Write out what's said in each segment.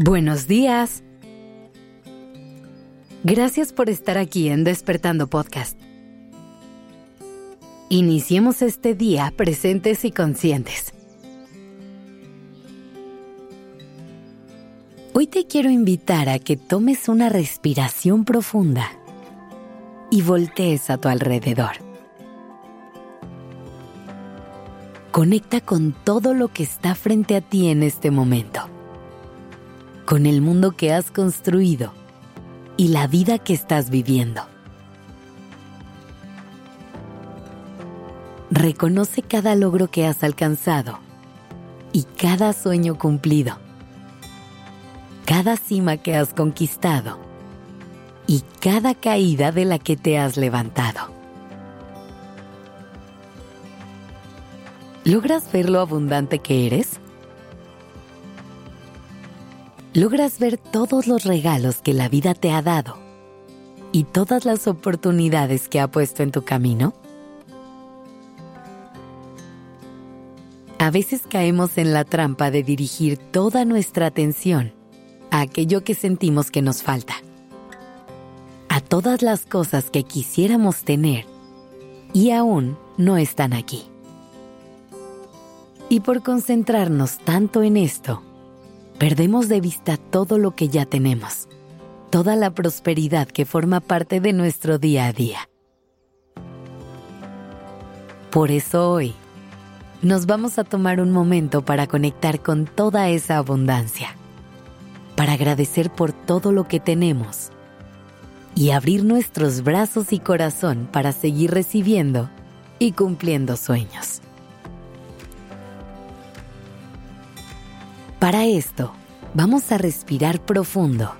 Buenos días. Gracias por estar aquí en Despertando Podcast. Iniciemos este día presentes y conscientes. Hoy te quiero invitar a que tomes una respiración profunda y voltees a tu alrededor. Conecta con todo lo que está frente a ti en este momento con el mundo que has construido y la vida que estás viviendo. Reconoce cada logro que has alcanzado y cada sueño cumplido, cada cima que has conquistado y cada caída de la que te has levantado. ¿Logras ver lo abundante que eres? Logras ver todos los regalos que la vida te ha dado y todas las oportunidades que ha puesto en tu camino? A veces caemos en la trampa de dirigir toda nuestra atención a aquello que sentimos que nos falta, a todas las cosas que quisiéramos tener y aún no están aquí. Y por concentrarnos tanto en esto, perdemos de vista todo lo que ya tenemos, toda la prosperidad que forma parte de nuestro día a día. Por eso hoy nos vamos a tomar un momento para conectar con toda esa abundancia, para agradecer por todo lo que tenemos y abrir nuestros brazos y corazón para seguir recibiendo y cumpliendo sueños. Para esto, vamos a respirar profundo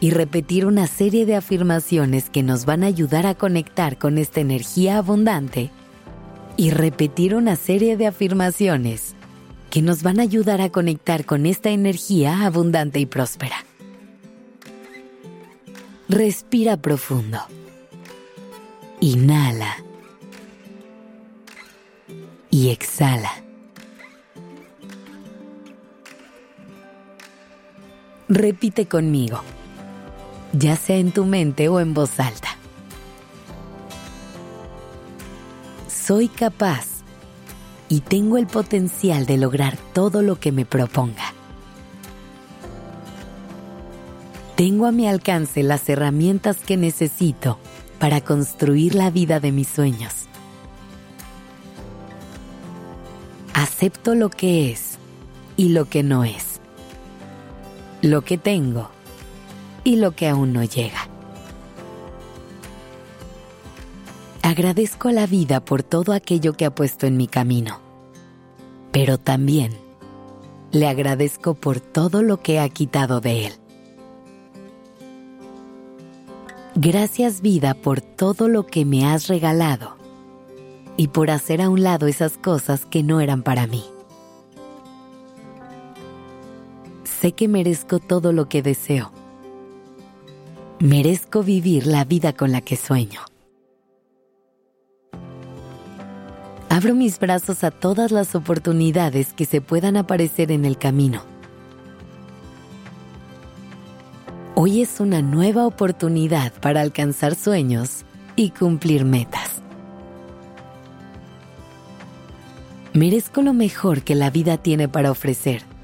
y repetir una serie de afirmaciones que nos van a ayudar a conectar con esta energía abundante y repetir una serie de afirmaciones que nos van a ayudar a conectar con esta energía abundante y próspera. Respira profundo. Inhala. Y exhala. Repite conmigo, ya sea en tu mente o en voz alta. Soy capaz y tengo el potencial de lograr todo lo que me proponga. Tengo a mi alcance las herramientas que necesito para construir la vida de mis sueños. Acepto lo que es y lo que no es lo que tengo y lo que aún no llega. Agradezco a la vida por todo aquello que ha puesto en mi camino, pero también le agradezco por todo lo que ha quitado de él. Gracias vida por todo lo que me has regalado y por hacer a un lado esas cosas que no eran para mí. Sé que merezco todo lo que deseo. Merezco vivir la vida con la que sueño. Abro mis brazos a todas las oportunidades que se puedan aparecer en el camino. Hoy es una nueva oportunidad para alcanzar sueños y cumplir metas. Merezco lo mejor que la vida tiene para ofrecer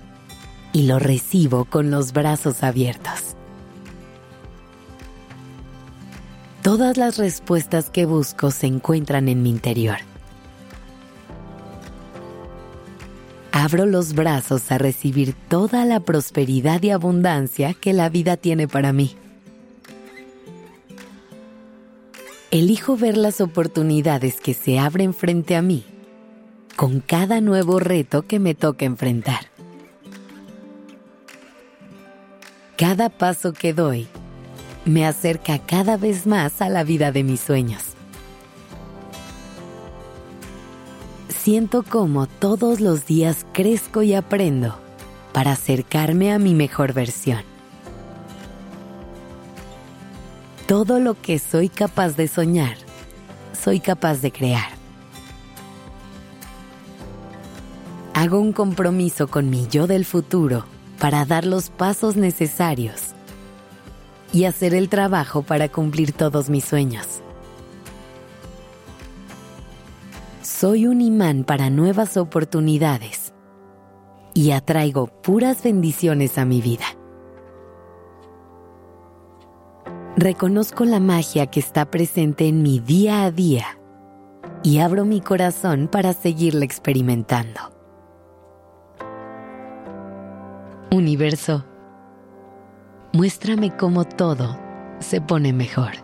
y lo recibo con los brazos abiertos. Todas las respuestas que busco se encuentran en mi interior. Abro los brazos a recibir toda la prosperidad y abundancia que la vida tiene para mí. Elijo ver las oportunidades que se abren frente a mí con cada nuevo reto que me toca enfrentar. Cada paso que doy me acerca cada vez más a la vida de mis sueños. Siento como todos los días crezco y aprendo para acercarme a mi mejor versión. Todo lo que soy capaz de soñar, soy capaz de crear. Hago un compromiso con mi yo del futuro para dar los pasos necesarios y hacer el trabajo para cumplir todos mis sueños. Soy un imán para nuevas oportunidades y atraigo puras bendiciones a mi vida. Reconozco la magia que está presente en mi día a día y abro mi corazón para seguirla experimentando. Universo, muéstrame cómo todo se pone mejor.